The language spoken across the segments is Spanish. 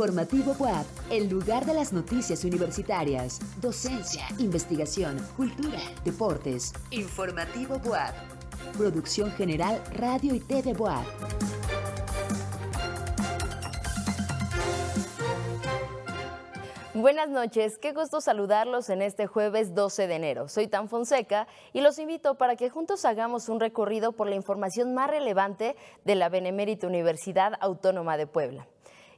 Informativo WAP, el lugar de las noticias universitarias, docencia, investigación, cultura, deportes. Informativo WAP. Producción General Radio y TV WAP. Buenas noches, qué gusto saludarlos en este jueves 12 de enero. Soy Tan Fonseca y los invito para que juntos hagamos un recorrido por la información más relevante de la Benemérita Universidad Autónoma de Puebla.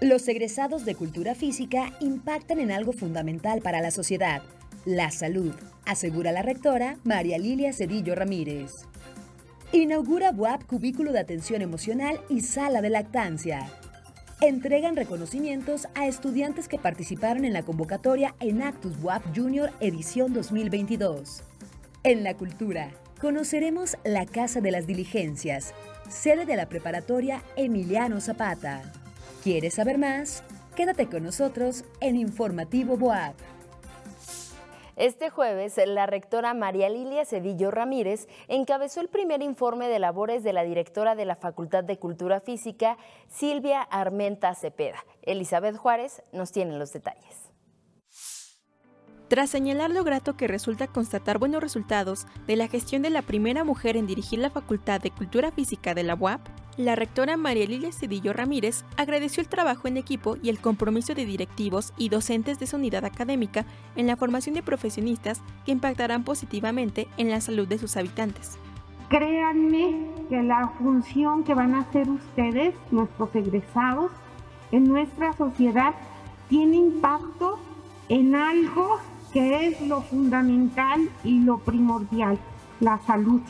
Los egresados de cultura física impactan en algo fundamental para la sociedad, la salud, asegura la rectora María Lilia Cedillo Ramírez. Inaugura BUAP Cubículo de Atención Emocional y Sala de Lactancia. Entregan reconocimientos a estudiantes que participaron en la convocatoria en Actus BUAP Junior edición 2022. En la cultura, conoceremos la Casa de las Diligencias, sede de la preparatoria Emiliano Zapata. ¿Quieres saber más? Quédate con nosotros en Informativo Boab. Este jueves, la rectora María Lilia Cedillo Ramírez encabezó el primer informe de labores de la directora de la Facultad de Cultura Física, Silvia Armenta Cepeda. Elizabeth Juárez nos tiene los detalles. Tras señalar lo grato que resulta constatar buenos resultados de la gestión de la primera mujer en dirigir la Facultad de Cultura Física de la UAP, la rectora María Lilia Cedillo Ramírez agradeció el trabajo en equipo y el compromiso de directivos y docentes de su unidad académica en la formación de profesionistas que impactarán positivamente en la salud de sus habitantes. Créanme que la función que van a hacer ustedes, nuestros egresados, en nuestra sociedad, tiene impacto en algo que es lo fundamental y lo primordial, la salud.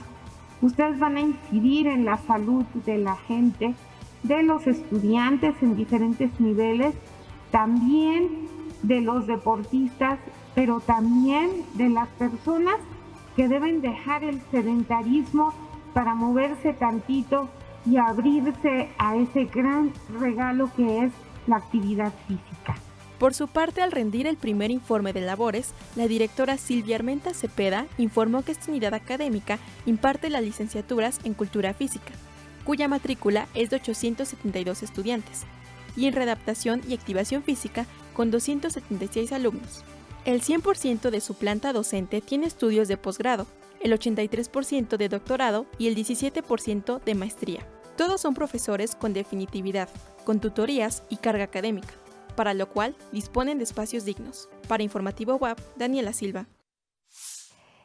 Ustedes van a incidir en la salud de la gente, de los estudiantes en diferentes niveles, también de los deportistas, pero también de las personas que deben dejar el sedentarismo para moverse tantito y abrirse a ese gran regalo que es la actividad física. Por su parte, al rendir el primer informe de labores, la directora Silvia Armenta Cepeda informó que esta unidad académica imparte las licenciaturas en Cultura Física, cuya matrícula es de 872 estudiantes, y en Redaptación y Activación Física con 276 alumnos. El 100% de su planta docente tiene estudios de posgrado, el 83% de doctorado y el 17% de maestría. Todos son profesores con definitividad, con tutorías y carga académica para lo cual disponen de espacios dignos. Para Informativo WAP, Daniela Silva.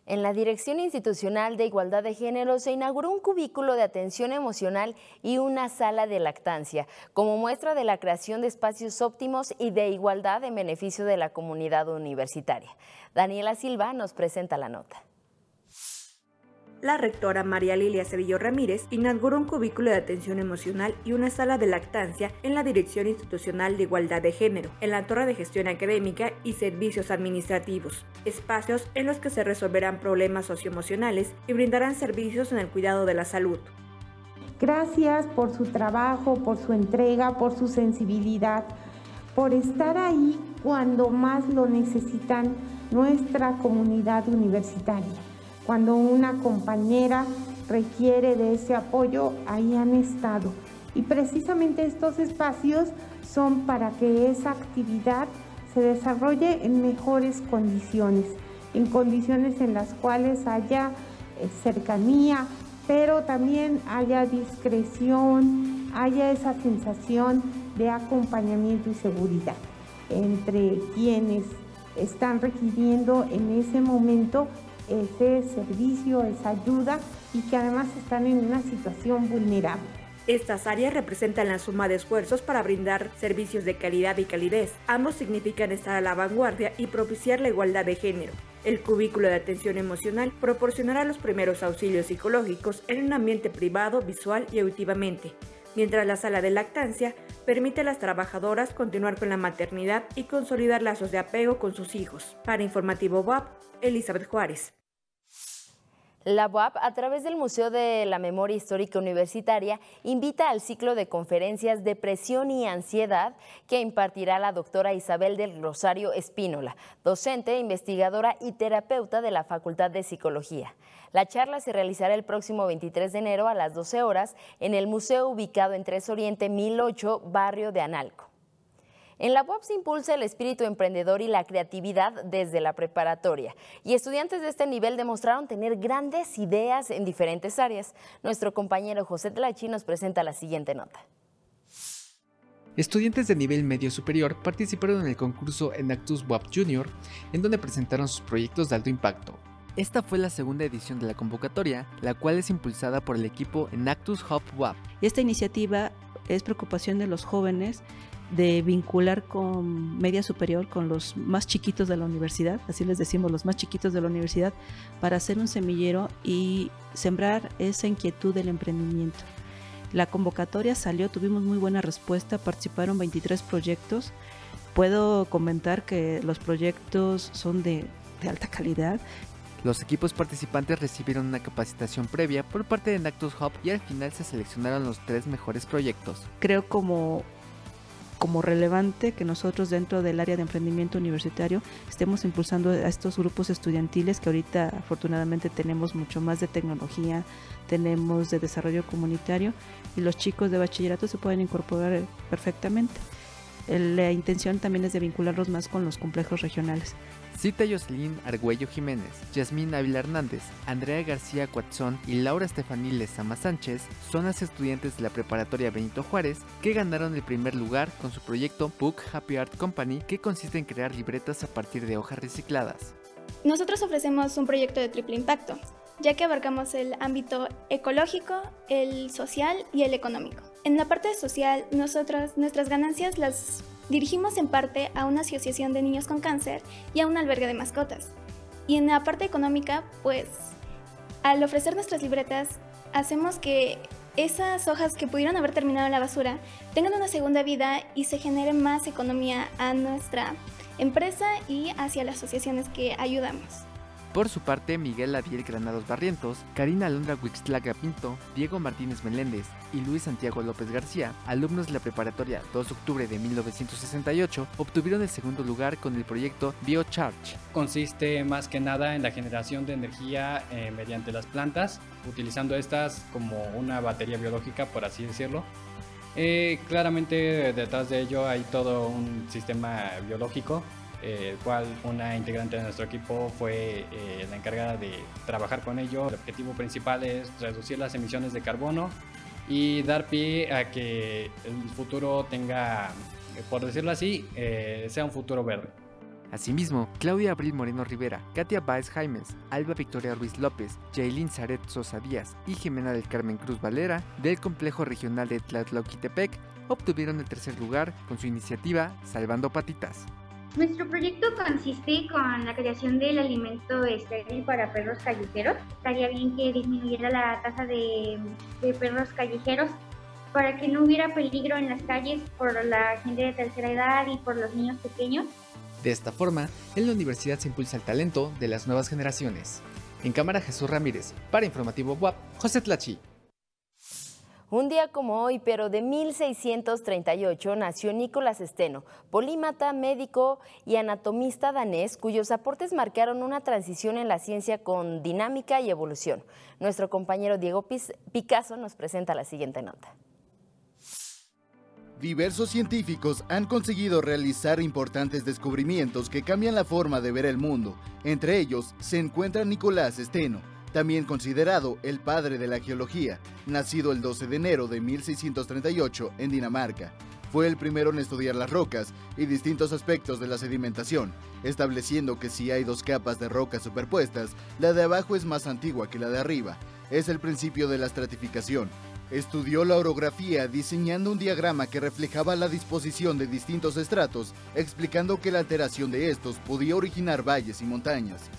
En la Dirección Institucional de Igualdad de Género se inauguró un cubículo de atención emocional y una sala de lactancia, como muestra de la creación de espacios óptimos y de igualdad en beneficio de la comunidad universitaria. Daniela Silva nos presenta la nota la rectora María Lilia Cedillo Ramírez inauguró un cubículo de atención emocional y una sala de lactancia en la Dirección Institucional de Igualdad de Género, en la Torre de Gestión Académica y Servicios Administrativos, espacios en los que se resolverán problemas socioemocionales y brindarán servicios en el cuidado de la salud. Gracias por su trabajo, por su entrega, por su sensibilidad, por estar ahí cuando más lo necesitan nuestra comunidad universitaria. Cuando una compañera requiere de ese apoyo, ahí han estado. Y precisamente estos espacios son para que esa actividad se desarrolle en mejores condiciones, en condiciones en las cuales haya eh, cercanía, pero también haya discreción, haya esa sensación de acompañamiento y seguridad entre quienes están requiriendo en ese momento ese servicio, esa ayuda y que además están en una situación vulnerable. Estas áreas representan la suma de esfuerzos para brindar servicios de calidad y calidez. Ambos significan estar a la vanguardia y propiciar la igualdad de género. El cubículo de atención emocional proporcionará los primeros auxilios psicológicos en un ambiente privado, visual y auditivamente. Mientras la sala de lactancia permite a las trabajadoras continuar con la maternidad y consolidar lazos de apego con sus hijos. Para Informativo WAP, Elizabeth Juárez. La UAP, a través del Museo de la Memoria Histórica Universitaria, invita al ciclo de conferencias Depresión y Ansiedad que impartirá la doctora Isabel del Rosario Espínola, docente, investigadora y terapeuta de la Facultad de Psicología. La charla se realizará el próximo 23 de enero a las 12 horas en el museo ubicado en Tres Oriente 1008, barrio de Analco. En la UAP se impulsa el espíritu emprendedor y la creatividad desde la preparatoria. Y estudiantes de este nivel demostraron tener grandes ideas en diferentes áreas. Nuestro compañero José Tlachi nos presenta la siguiente nota. Estudiantes de nivel medio superior participaron en el concurso Enactus WAP Junior, en donde presentaron sus proyectos de alto impacto. Esta fue la segunda edición de la convocatoria, la cual es impulsada por el equipo Enactus Hub WAP. Esta iniciativa es preocupación de los jóvenes de vincular con media superior, con los más chiquitos de la universidad, así les decimos, los más chiquitos de la universidad, para hacer un semillero y sembrar esa inquietud del emprendimiento. La convocatoria salió, tuvimos muy buena respuesta, participaron 23 proyectos. Puedo comentar que los proyectos son de, de alta calidad, los equipos participantes recibieron una capacitación previa por parte de Nactus Hub y al final se seleccionaron los tres mejores proyectos. Creo como como relevante que nosotros dentro del área de emprendimiento universitario estemos impulsando a estos grupos estudiantiles que ahorita afortunadamente tenemos mucho más de tecnología, tenemos de desarrollo comunitario y los chicos de bachillerato se pueden incorporar perfectamente. La intención también es de vincularlos más con los complejos regionales. Cita Jocelyn Argüello Jiménez, Yasmín Ávila Hernández, Andrea García Cuatzón y Laura Estefanil Lezama Sánchez son las estudiantes de la preparatoria Benito Juárez que ganaron el primer lugar con su proyecto Book Happy Art Company que consiste en crear libretas a partir de hojas recicladas. Nosotros ofrecemos un proyecto de triple impacto, ya que abarcamos el ámbito ecológico, el social y el económico. En la parte social, nosotros nuestras ganancias las dirigimos en parte a una asociación de niños con cáncer y a un albergue de mascotas. Y en la parte económica, pues al ofrecer nuestras libretas, hacemos que esas hojas que pudieron haber terminado en la basura tengan una segunda vida y se genere más economía a nuestra empresa y hacia las asociaciones que ayudamos. Por su parte, Miguel Adiel Granados Barrientos, Karina Alondra Huixtlaga Pinto, Diego Martínez Meléndez y Luis Santiago López García, alumnos de la preparatoria 2 de octubre de 1968, obtuvieron el segundo lugar con el proyecto BioCharge. Consiste más que nada en la generación de energía eh, mediante las plantas, utilizando estas como una batería biológica, por así decirlo. Eh, claramente detrás de ello hay todo un sistema biológico eh, el cual una integrante de nuestro equipo fue eh, la encargada de trabajar con ello. El objetivo principal es reducir las emisiones de carbono y dar pie a que el futuro tenga, por decirlo así, eh, sea un futuro verde. Asimismo, Claudia Abril Moreno Rivera, Katia Baez Jaimes, Alba Victoria Ruiz López, Jailin Zaret Sosa Díaz y Jimena del Carmen Cruz Valera del Complejo Regional de Tlatlauquitepec obtuvieron el tercer lugar con su iniciativa Salvando Patitas. Nuestro proyecto consiste con la creación del alimento estéril para perros callejeros. Estaría bien que disminuyera la tasa de, perros callejeros para que no hubiera peligro en las calles por la gente de tercera edad y por los niños pequeños. De esta forma, en la universidad se impulsa el talento de las nuevas generaciones. En cámara Jesús Ramírez, para Informativo WAP, José Tlachi. Un día como hoy, pero de 1638, nació Nicolás Steno, polímata, médico y anatomista danés, cuyos aportes marcaron una transición en la ciencia con dinámica y evolución. Nuestro compañero Diego Picasso nos presenta la siguiente nota. Diversos científicos han conseguido realizar importantes descubrimientos que cambian la forma de ver el mundo. Entre ellos se encuentra Nicolás Steno, también considerado el padre de la geología, nacido el 12 de enero de 1638 en Dinamarca. Fue el primero en estudiar las rocas y distintos aspectos de la sedimentación, estableciendo que si hay dos capas de rocas superpuestas, la de abajo es más antigua que la de arriba. Es el principio de la estratificación. Estudió la orografía diseñando un diagrama que reflejaba la disposición de distintos estratos, explicando que la alteración de estos podía originar valles y montañas.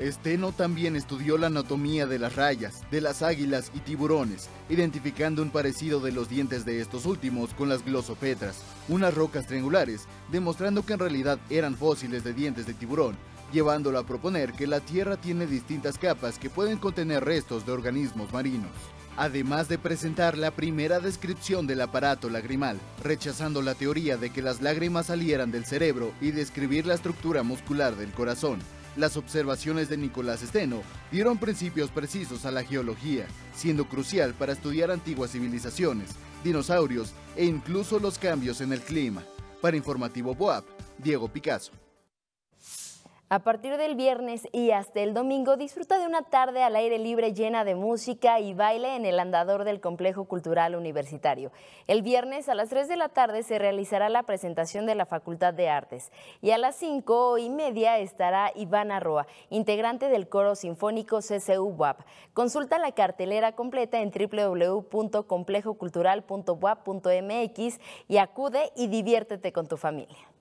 Steno también estudió la anatomía de las rayas, de las águilas y tiburones, identificando un parecido de los dientes de estos últimos con las glosopetras, unas rocas triangulares, demostrando que en realidad eran fósiles de dientes de tiburón, llevándolo a proponer que la Tierra tiene distintas capas que pueden contener restos de organismos marinos. Además de presentar la primera descripción del aparato lagrimal, rechazando la teoría de que las lágrimas salieran del cerebro y describir la estructura muscular del corazón, las observaciones de Nicolás Steno dieron principios precisos a la geología, siendo crucial para estudiar antiguas civilizaciones, dinosaurios e incluso los cambios en el clima. Para Informativo Boab, Diego Picasso. A partir del viernes y hasta el domingo disfruta de una tarde al aire libre llena de música y baile en el andador del Complejo Cultural Universitario. El viernes a las 3 de la tarde se realizará la presentación de la Facultad de Artes y a las 5 y media estará Ivana Roa, integrante del coro sinfónico CCU WAP. Consulta la cartelera completa en www.complejocultural.wap.mx y acude y diviértete con tu familia.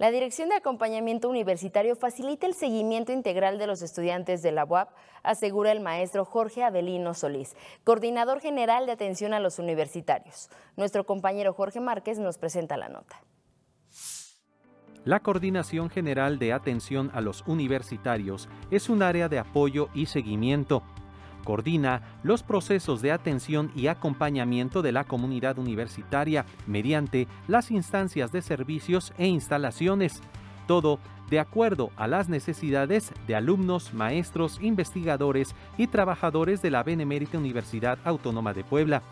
La Dirección de Acompañamiento Universitario facilita el seguimiento integral de los estudiantes de la UAP, asegura el maestro Jorge Avelino Solís, coordinador general de atención a los universitarios. Nuestro compañero Jorge Márquez nos presenta la nota. La Coordinación General de Atención a los Universitarios es un área de apoyo y seguimiento Coordina los procesos de atención y acompañamiento de la comunidad universitaria mediante las instancias de servicios e instalaciones. Todo de acuerdo a las necesidades de alumnos, maestros, investigadores y trabajadores de la Benemérita Universidad Autónoma de Puebla,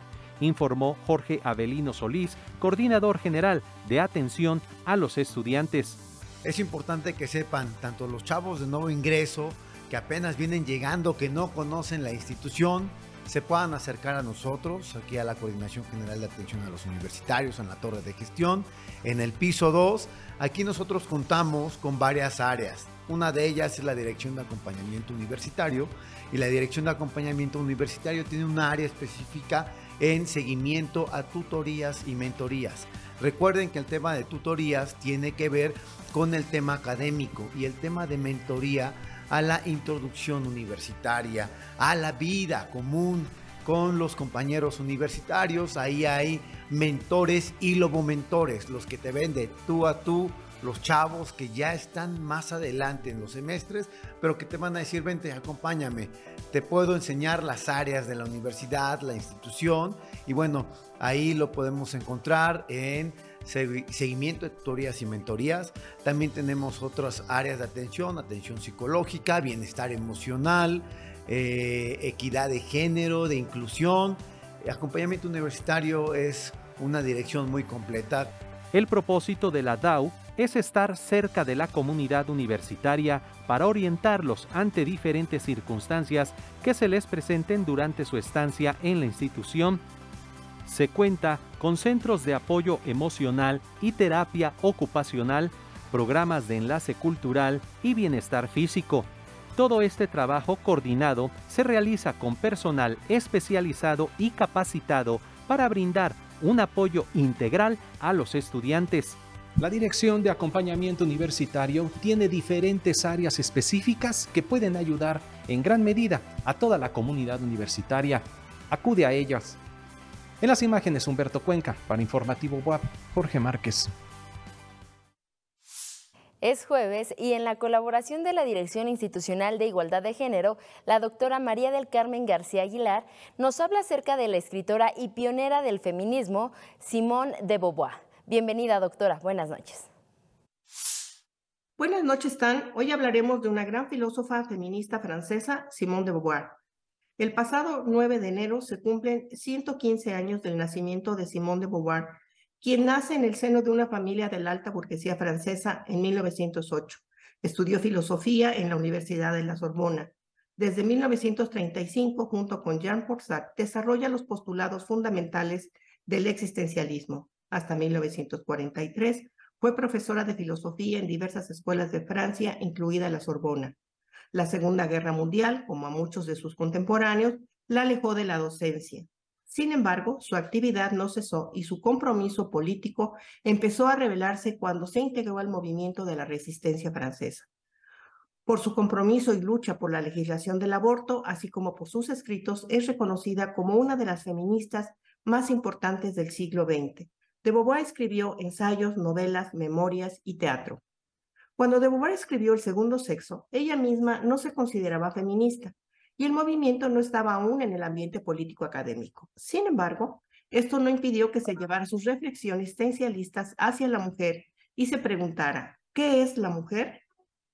informó Jorge Avelino Solís, coordinador general de atención a los estudiantes. Es importante que sepan tanto los chavos de nuevo ingreso, que apenas vienen llegando, que no conocen la institución, se puedan acercar a nosotros, aquí a la Coordinación General de Atención a los Universitarios, en la Torre de Gestión, en el piso 2. Aquí nosotros contamos con varias áreas. Una de ellas es la Dirección de Acompañamiento Universitario y la Dirección de Acompañamiento Universitario tiene una área específica en seguimiento a tutorías y mentorías. Recuerden que el tema de tutorías tiene que ver con el tema académico y el tema de mentoría a la introducción universitaria, a la vida común con los compañeros universitarios. Ahí hay mentores y lobomentores, los que te venden tú a tú, los chavos que ya están más adelante en los semestres, pero que te van a decir, vente, acompáñame, te puedo enseñar las áreas de la universidad, la institución, y bueno, ahí lo podemos encontrar en seguimiento de tutorías y mentorías. También tenemos otras áreas de atención, atención psicológica, bienestar emocional, eh, equidad de género, de inclusión. Acompañamiento universitario es una dirección muy completa. El propósito de la DAO es estar cerca de la comunidad universitaria para orientarlos ante diferentes circunstancias que se les presenten durante su estancia en la institución se cuenta con centros de apoyo emocional y terapia ocupacional, programas de enlace cultural y bienestar físico. Todo este trabajo coordinado se realiza con personal especializado y capacitado para brindar un apoyo integral a los estudiantes. La Dirección de Acompañamiento Universitario tiene diferentes áreas específicas que pueden ayudar en gran medida a toda la comunidad universitaria. Acude a ellas en las imágenes, Humberto Cuenca, para Informativo WAP, Jorge Márquez. Es jueves y en la colaboración de la Dirección Institucional de Igualdad de Género, la doctora María del Carmen García Aguilar nos habla acerca de la escritora y pionera del feminismo, Simone de Beauvoir. Bienvenida, doctora. Buenas noches. Buenas noches, Tan. Hoy hablaremos de una gran filósofa feminista francesa, Simone de Beauvoir. El pasado 9 de enero se cumplen 115 años del nacimiento de Simone de Beauvoir, quien nace en el seno de una familia de la alta burguesía francesa en 1908. Estudió filosofía en la Universidad de la Sorbona. Desde 1935, junto con Jean Paul desarrolla los postulados fundamentales del existencialismo. Hasta 1943 fue profesora de filosofía en diversas escuelas de Francia, incluida la Sorbona. La Segunda Guerra Mundial, como a muchos de sus contemporáneos, la alejó de la docencia. Sin embargo, su actividad no cesó y su compromiso político empezó a revelarse cuando se integró al movimiento de la resistencia francesa. Por su compromiso y lucha por la legislación del aborto, así como por sus escritos, es reconocida como una de las feministas más importantes del siglo XX. De Beauvoir escribió ensayos, novelas, memorias y teatro. Cuando de Beauvoir escribió El segundo sexo, ella misma no se consideraba feminista y el movimiento no estaba aún en el ambiente político académico. Sin embargo, esto no impidió que se llevara sus reflexiones esencialistas hacia la mujer y se preguntara, ¿qué es la mujer?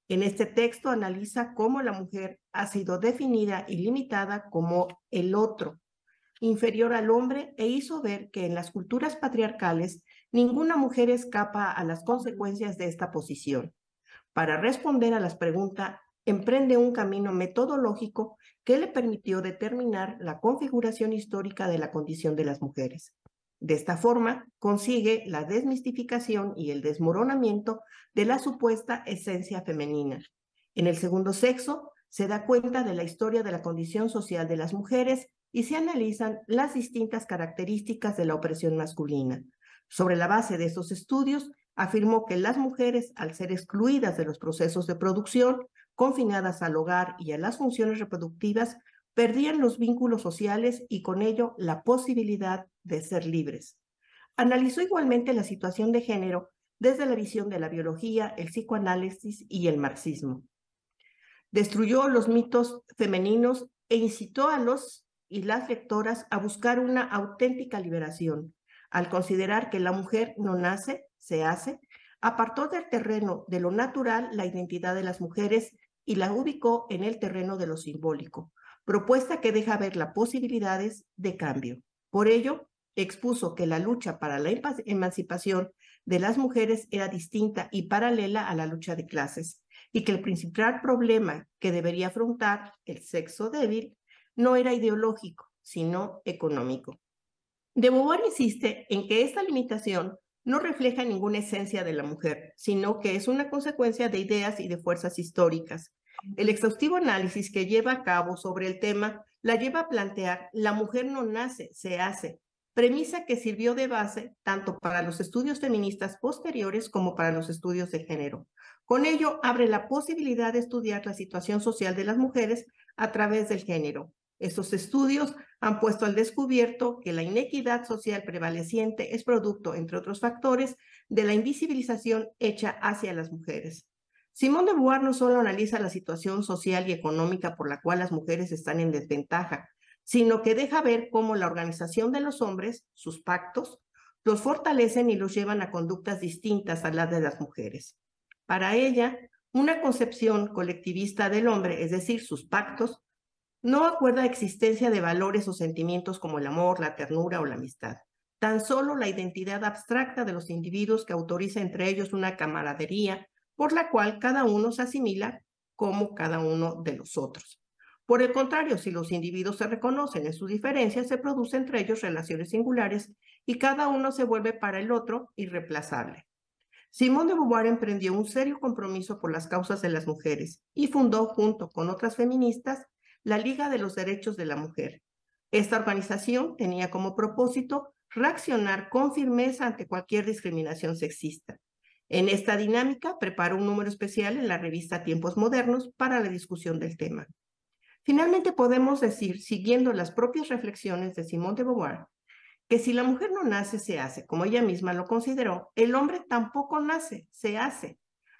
En este texto analiza cómo la mujer ha sido definida y limitada como el otro, inferior al hombre, e hizo ver que en las culturas patriarcales ninguna mujer escapa a las consecuencias de esta posición. Para responder a las preguntas, emprende un camino metodológico que le permitió determinar la configuración histórica de la condición de las mujeres. De esta forma, consigue la desmistificación y el desmoronamiento de la supuesta esencia femenina. En el segundo sexo, se da cuenta de la historia de la condición social de las mujeres y se analizan las distintas características de la opresión masculina. Sobre la base de estos estudios, afirmó que las mujeres, al ser excluidas de los procesos de producción, confinadas al hogar y a las funciones reproductivas, perdían los vínculos sociales y con ello la posibilidad de ser libres. Analizó igualmente la situación de género desde la visión de la biología, el psicoanálisis y el marxismo. Destruyó los mitos femeninos e incitó a los y las lectoras a buscar una auténtica liberación. Al considerar que la mujer no nace, se hace, apartó del terreno de lo natural la identidad de las mujeres y la ubicó en el terreno de lo simbólico, propuesta que deja ver las posibilidades de cambio. Por ello, expuso que la lucha para la emancipación de las mujeres era distinta y paralela a la lucha de clases, y que el principal problema que debería afrontar el sexo débil no era ideológico, sino económico. De Beauvoir insiste en que esta limitación no refleja ninguna esencia de la mujer, sino que es una consecuencia de ideas y de fuerzas históricas, el exhaustivo análisis que lleva a cabo sobre el tema la lleva a plantear la mujer no nace, se hace, premisa que sirvió de base tanto para los estudios feministas posteriores como para los estudios de género. Con ello abre la posibilidad de estudiar la situación social de las mujeres a través del género. Estos estudios han puesto al descubierto que la inequidad social prevaleciente es producto, entre otros factores, de la invisibilización hecha hacia las mujeres. Simón de Beauvoir no solo analiza la situación social y económica por la cual las mujeres están en desventaja, sino que deja ver cómo la organización de los hombres, sus pactos, los fortalecen y los llevan a conductas distintas a las de las mujeres. Para ella, una concepción colectivista del hombre, es decir, sus pactos, no acuerda existencia de valores o sentimientos como el amor, la ternura o la amistad. Tan solo la identidad abstracta de los individuos que autoriza entre ellos una camaradería, por la cual cada uno se asimila como cada uno de los otros. Por el contrario, si los individuos se reconocen en sus diferencias, se producen entre ellos relaciones singulares y cada uno se vuelve para el otro irreemplazable. Simón de Beauvoir emprendió un serio compromiso por las causas de las mujeres y fundó, junto con otras feministas, la Liga de los Derechos de la Mujer. Esta organización tenía como propósito reaccionar con firmeza ante cualquier discriminación sexista. En esta dinámica preparó un número especial en la revista Tiempos Modernos para la discusión del tema. Finalmente podemos decir, siguiendo las propias reflexiones de Simone de Beauvoir, que si la mujer no nace, se hace, como ella misma lo consideró, el hombre tampoco nace, se hace.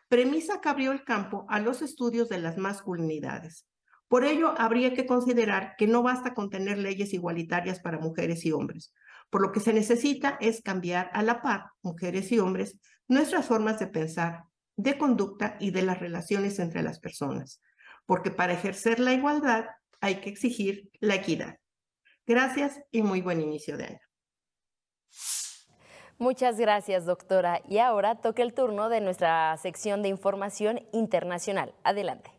Premisa que abrió el campo a los estudios de las masculinidades. Por ello, habría que considerar que no basta con tener leyes igualitarias para mujeres y hombres. Por lo que se necesita es cambiar a la par, mujeres y hombres, nuestras formas de pensar, de conducta y de las relaciones entre las personas, porque para ejercer la igualdad hay que exigir la equidad. Gracias y muy buen inicio de año. Muchas gracias, doctora. Y ahora toca el turno de nuestra sección de información internacional. Adelante.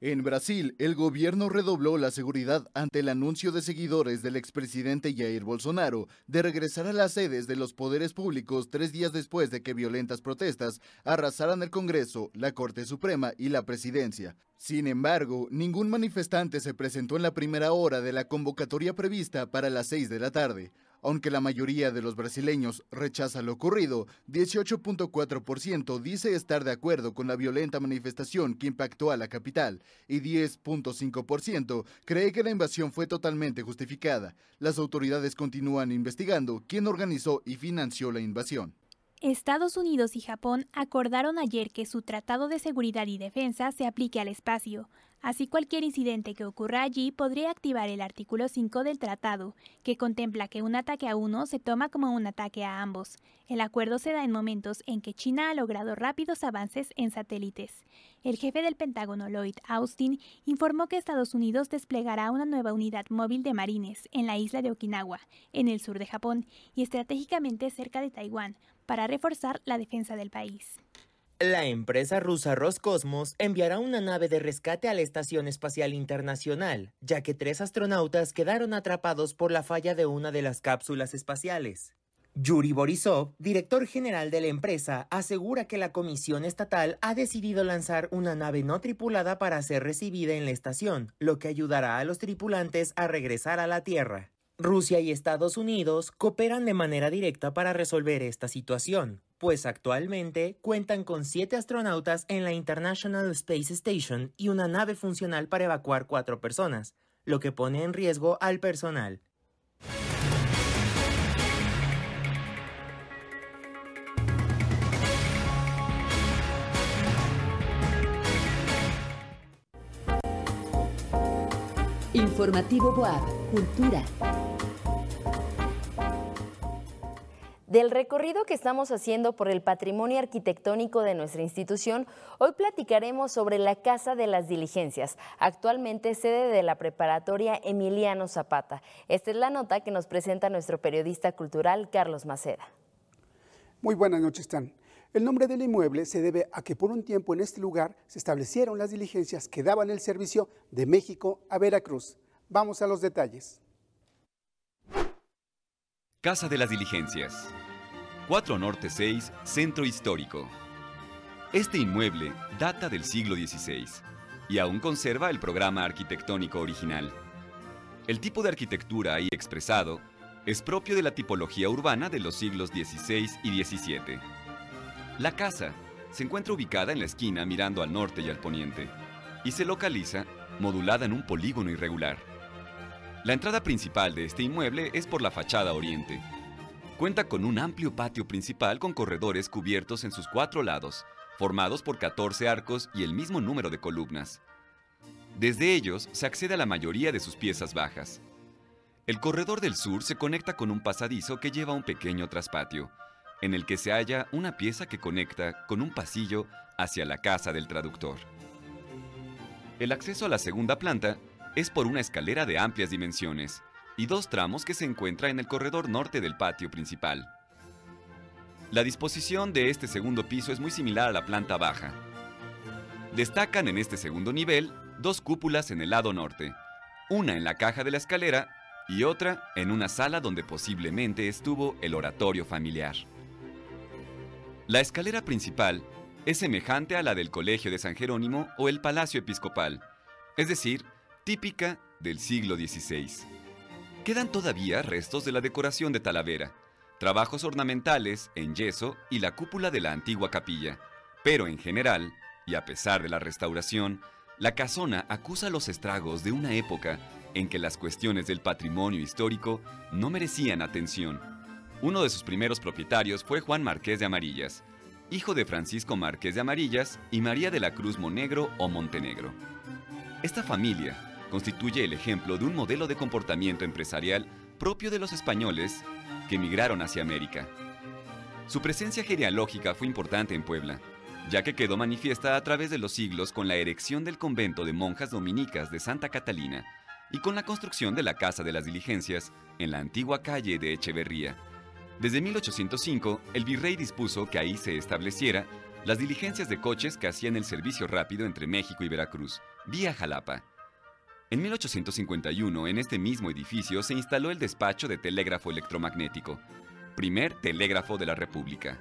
En Brasil, el gobierno redobló la seguridad ante el anuncio de seguidores del expresidente Jair Bolsonaro de regresar a las sedes de los poderes públicos tres días después de que violentas protestas arrasaran el Congreso, la Corte Suprema y la Presidencia. Sin embargo, ningún manifestante se presentó en la primera hora de la convocatoria prevista para las seis de la tarde. Aunque la mayoría de los brasileños rechaza lo ocurrido, 18.4% dice estar de acuerdo con la violenta manifestación que impactó a la capital y 10.5% cree que la invasión fue totalmente justificada. Las autoridades continúan investigando quién organizó y financió la invasión. Estados Unidos y Japón acordaron ayer que su Tratado de Seguridad y Defensa se aplique al espacio. Así cualquier incidente que ocurra allí podría activar el artículo 5 del tratado, que contempla que un ataque a uno se toma como un ataque a ambos. El acuerdo se da en momentos en que China ha logrado rápidos avances en satélites. El jefe del Pentágono, Lloyd Austin, informó que Estados Unidos desplegará una nueva unidad móvil de marines en la isla de Okinawa, en el sur de Japón y estratégicamente cerca de Taiwán, para reforzar la defensa del país. La empresa rusa Roscosmos enviará una nave de rescate a la Estación Espacial Internacional, ya que tres astronautas quedaron atrapados por la falla de una de las cápsulas espaciales. Yuri Borisov, director general de la empresa, asegura que la Comisión Estatal ha decidido lanzar una nave no tripulada para ser recibida en la estación, lo que ayudará a los tripulantes a regresar a la Tierra. Rusia y Estados Unidos cooperan de manera directa para resolver esta situación, pues actualmente cuentan con siete astronautas en la International Space Station y una nave funcional para evacuar cuatro personas, lo que pone en riesgo al personal. Informativo Boab, Cultura. Del recorrido que estamos haciendo por el patrimonio arquitectónico de nuestra institución, hoy platicaremos sobre la Casa de las Diligencias, actualmente sede de la preparatoria Emiliano Zapata. Esta es la nota que nos presenta nuestro periodista cultural Carlos Maceda. Muy buenas noches, Stan. El nombre del inmueble se debe a que por un tiempo en este lugar se establecieron las diligencias que daban el servicio de México a Veracruz. Vamos a los detalles. Casa de las Diligencias. 4 Norte 6, Centro Histórico. Este inmueble data del siglo XVI y aún conserva el programa arquitectónico original. El tipo de arquitectura ahí expresado es propio de la tipología urbana de los siglos XVI y XVII. La casa se encuentra ubicada en la esquina mirando al norte y al poniente y se localiza modulada en un polígono irregular. La entrada principal de este inmueble es por la fachada oriente. Cuenta con un amplio patio principal con corredores cubiertos en sus cuatro lados, formados por 14 arcos y el mismo número de columnas. Desde ellos se accede a la mayoría de sus piezas bajas. El corredor del sur se conecta con un pasadizo que lleva a un pequeño traspatio, en el que se halla una pieza que conecta con un pasillo hacia la casa del traductor. El acceso a la segunda planta es por una escalera de amplias dimensiones y dos tramos que se encuentran en el corredor norte del patio principal. La disposición de este segundo piso es muy similar a la planta baja. Destacan en este segundo nivel dos cúpulas en el lado norte, una en la caja de la escalera y otra en una sala donde posiblemente estuvo el oratorio familiar. La escalera principal es semejante a la del Colegio de San Jerónimo o el Palacio Episcopal, es decir, típica del siglo XVI. Quedan todavía restos de la decoración de Talavera, trabajos ornamentales en yeso y la cúpula de la antigua capilla, pero en general, y a pesar de la restauración, la casona acusa los estragos de una época en que las cuestiones del patrimonio histórico no merecían atención. Uno de sus primeros propietarios fue Juan Marqués de Amarillas, hijo de Francisco Márquez de Amarillas y María de la Cruz Monegro o Montenegro. Esta familia constituye el ejemplo de un modelo de comportamiento empresarial propio de los españoles que emigraron hacia América. Su presencia genealógica fue importante en Puebla, ya que quedó manifiesta a través de los siglos con la erección del convento de monjas dominicas de Santa Catalina y con la construcción de la Casa de las Diligencias en la antigua calle de Echeverría. Desde 1805, el virrey dispuso que ahí se estableciera las diligencias de coches que hacían el servicio rápido entre México y Veracruz, vía Jalapa. En 1851, en este mismo edificio, se instaló el despacho de telégrafo electromagnético, primer telégrafo de la República.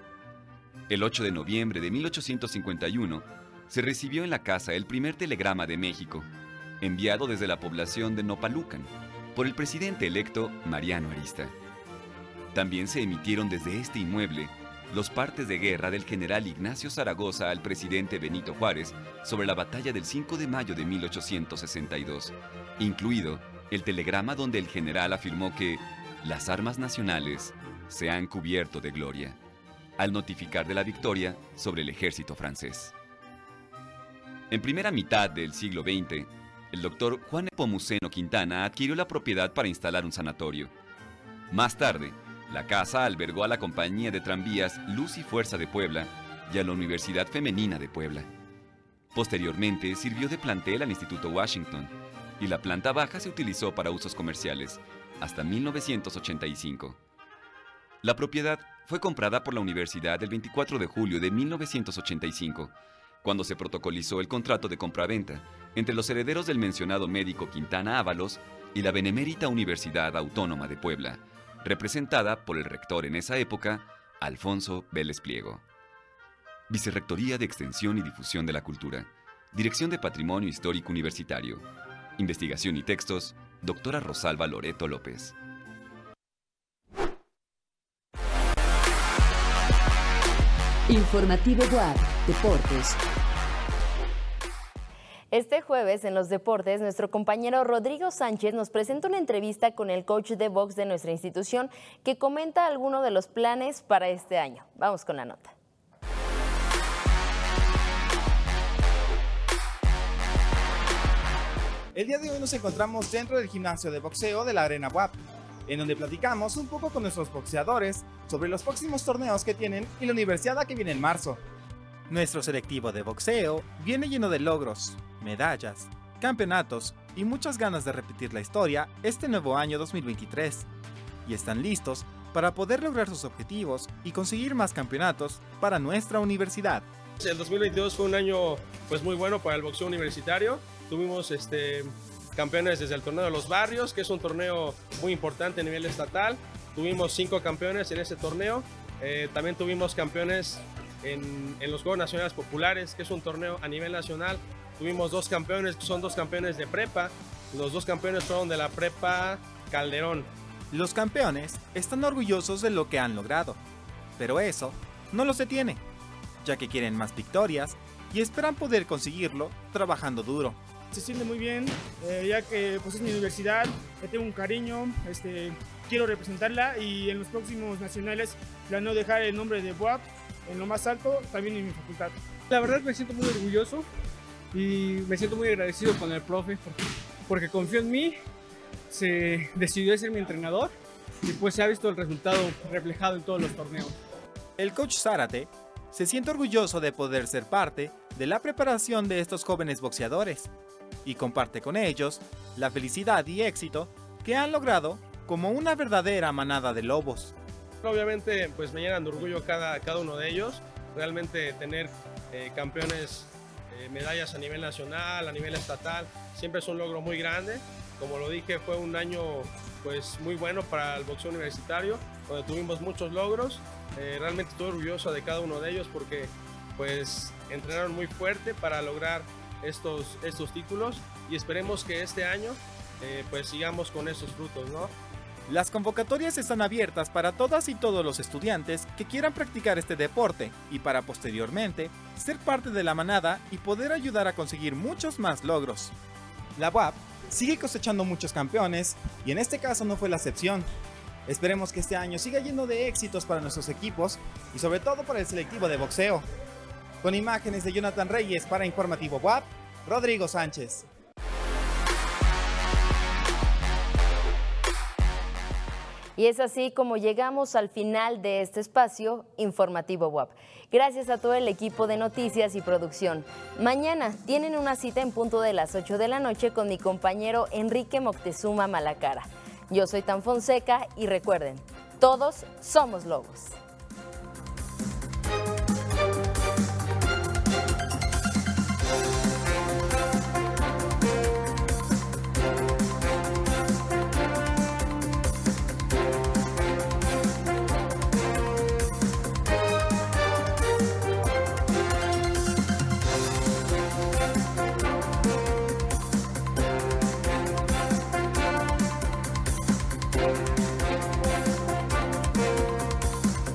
El 8 de noviembre de 1851, se recibió en la casa el primer telegrama de México, enviado desde la población de Nopalucan, por el presidente electo Mariano Arista. También se emitieron desde este inmueble los partes de guerra del general Ignacio Zaragoza al presidente Benito Juárez sobre la batalla del 5 de mayo de 1862, incluido el telegrama donde el general afirmó que las armas nacionales se han cubierto de gloria, al notificar de la victoria sobre el ejército francés. En primera mitad del siglo XX, el doctor Juan Epomuceno Quintana adquirió la propiedad para instalar un sanatorio. Más tarde, la casa albergó a la compañía de tranvías Luz y Fuerza de Puebla y a la Universidad Femenina de Puebla. Posteriormente sirvió de plantel al Instituto Washington y la planta baja se utilizó para usos comerciales hasta 1985. La propiedad fue comprada por la universidad el 24 de julio de 1985, cuando se protocolizó el contrato de compraventa entre los herederos del mencionado médico Quintana Ábalos y la Benemérita Universidad Autónoma de Puebla, representada por el rector en esa época, Alfonso Vélez Pliego. Vicerrectoría de Extensión y Difusión de la Cultura. Dirección de Patrimonio Histórico Universitario. Investigación y textos, doctora Rosalba Loreto López. Informativo WAP, Deportes. Este jueves en los deportes, nuestro compañero Rodrigo Sánchez nos presenta una entrevista con el coach de box de nuestra institución que comenta algunos de los planes para este año. Vamos con la nota. El día de hoy nos encontramos dentro del gimnasio de boxeo de la Arena WAP, en donde platicamos un poco con nuestros boxeadores sobre los próximos torneos que tienen y la universidad que viene en marzo. Nuestro selectivo de boxeo viene lleno de logros, medallas, campeonatos y muchas ganas de repetir la historia este nuevo año 2023. Y están listos para poder lograr sus objetivos y conseguir más campeonatos para nuestra universidad. El 2022 fue un año pues muy bueno para el boxeo universitario. Tuvimos este, campeones desde el torneo de los barrios, que es un torneo muy importante a nivel estatal. Tuvimos cinco campeones en ese torneo. Eh, también tuvimos campeones en, en, los Juegos Nacionales Populares, que es un torneo a nivel nacional. Tuvimos dos campeones, que son dos campeones de prepa. Los dos campeones fueron de la prepa Calderón. Los campeones están orgullosos de lo que han logrado, pero eso no los detiene, ya que quieren más victorias y esperan poder conseguirlo trabajando duro. Se siente muy bien, eh, ya que pues, es mi universidad, le tengo un cariño, este, quiero representarla y en los próximos nacionales planeo dejar el nombre de BUAP en lo más alto, también en mi facultad. La verdad me siento muy orgulloso y me siento muy agradecido con el profe porque, porque confió en mí, se decidió ser mi entrenador y pues se ha visto el resultado reflejado en todos los torneos. El coach Zárate se siente orgulloso de poder ser parte de la preparación de estos jóvenes boxeadores y comparte con ellos la felicidad y éxito que han logrado como una verdadera manada de lobos. Obviamente pues me llenan de orgullo cada, cada uno de ellos, realmente tener eh, campeones, eh, medallas a nivel nacional, a nivel estatal, siempre es un logro muy grande. Como lo dije, fue un año pues muy bueno para el boxeo universitario, donde tuvimos muchos logros. Eh, realmente estoy orgulloso de cada uno de ellos porque pues entrenaron muy fuerte para lograr estos, estos títulos y esperemos que este año eh, pues sigamos con esos frutos, ¿no? Las convocatorias están abiertas para todas y todos los estudiantes que quieran practicar este deporte y para posteriormente ser parte de la manada y poder ayudar a conseguir muchos más logros. La UAP sigue cosechando muchos campeones y en este caso no fue la excepción. Esperemos que este año siga lleno de éxitos para nuestros equipos y sobre todo para el selectivo de boxeo. Con imágenes de Jonathan Reyes para Informativo WAP, Rodrigo Sánchez. Y es así como llegamos al final de este espacio informativo WAP. Gracias a todo el equipo de noticias y producción. Mañana tienen una cita en punto de las 8 de la noche con mi compañero Enrique Moctezuma Malacara. Yo soy Tan Fonseca y recuerden, todos somos lobos.